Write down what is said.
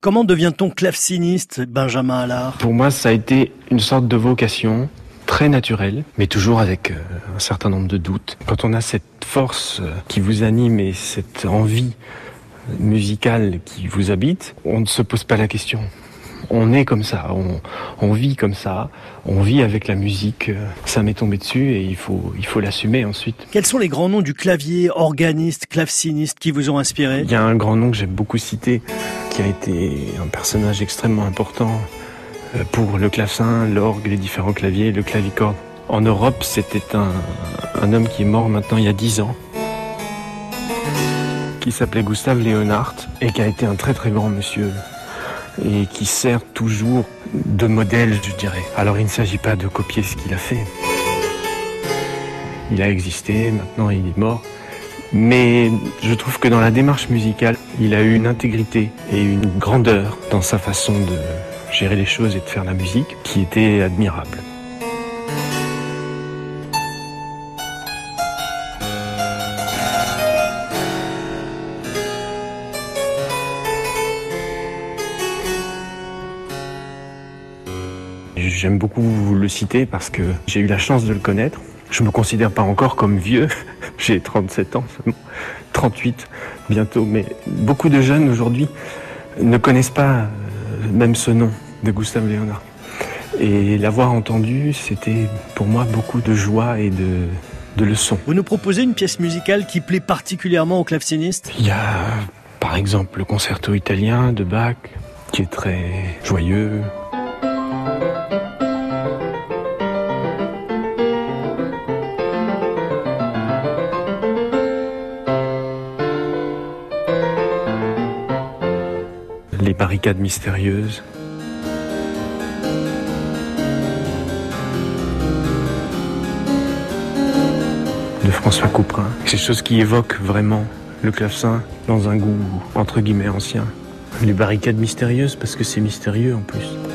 Comment devient-on claveciniste, Benjamin Allard? Pour moi, ça a été une sorte de vocation très naturelle, mais toujours avec euh, un certain nombre de doutes. Quand on a cette force euh, qui vous anime et cette envie musicale qui vous habite, on ne se pose pas la question on est comme ça, on, vit comme ça, on vit avec la musique. Euh, ça m'est tombé dessus et il faut, il faut l'assumer ensuite. Quels sont les grands noms du clavier, organiste, claveciniste qui vous ont inspiré? Il y a un grand nom que j'aime beaucoup citer, qui a été un personnage extrêmement important euh, pour le clavecin, l'orgue, les différents claviers, le clavicorde. En Europe, c'était un, un homme qui est mort maintenant il y a dix ans, qui s'appelait Gustave Leonhardt et qui a été un très très grand monsieur et qui sert toujours de modèle, je dirais. Alors il ne s'agit pas de copier ce qu'il a fait. Il a existé, maintenant il est mort. Mais je trouve que dans la démarche musicale, il a eu une intégrité et une grandeur dans sa façon de gérer les choses et de faire la musique qui était admirable. J'aime beaucoup le citer parce que j'ai eu la chance de le connaître. Je me considère pas encore comme vieux. j'ai 37 ans seulement. 38 bientôt. Mais beaucoup de jeunes aujourd'hui ne connaissent pas euh, même ce nom de Gustave Léonard. Et l'avoir entendu, c'était pour moi beaucoup de joie et de, de leçons. Vous nous proposez une pièce musicale qui plaît particulièrement aux clavecinistes Il y a par exemple le concerto italien de Bach qui est très joyeux, Les barricades mystérieuses. De François Couperin. Des choses qui évoquent vraiment le clavecin dans un goût entre guillemets ancien. Les barricades mystérieuses parce que c'est mystérieux en plus.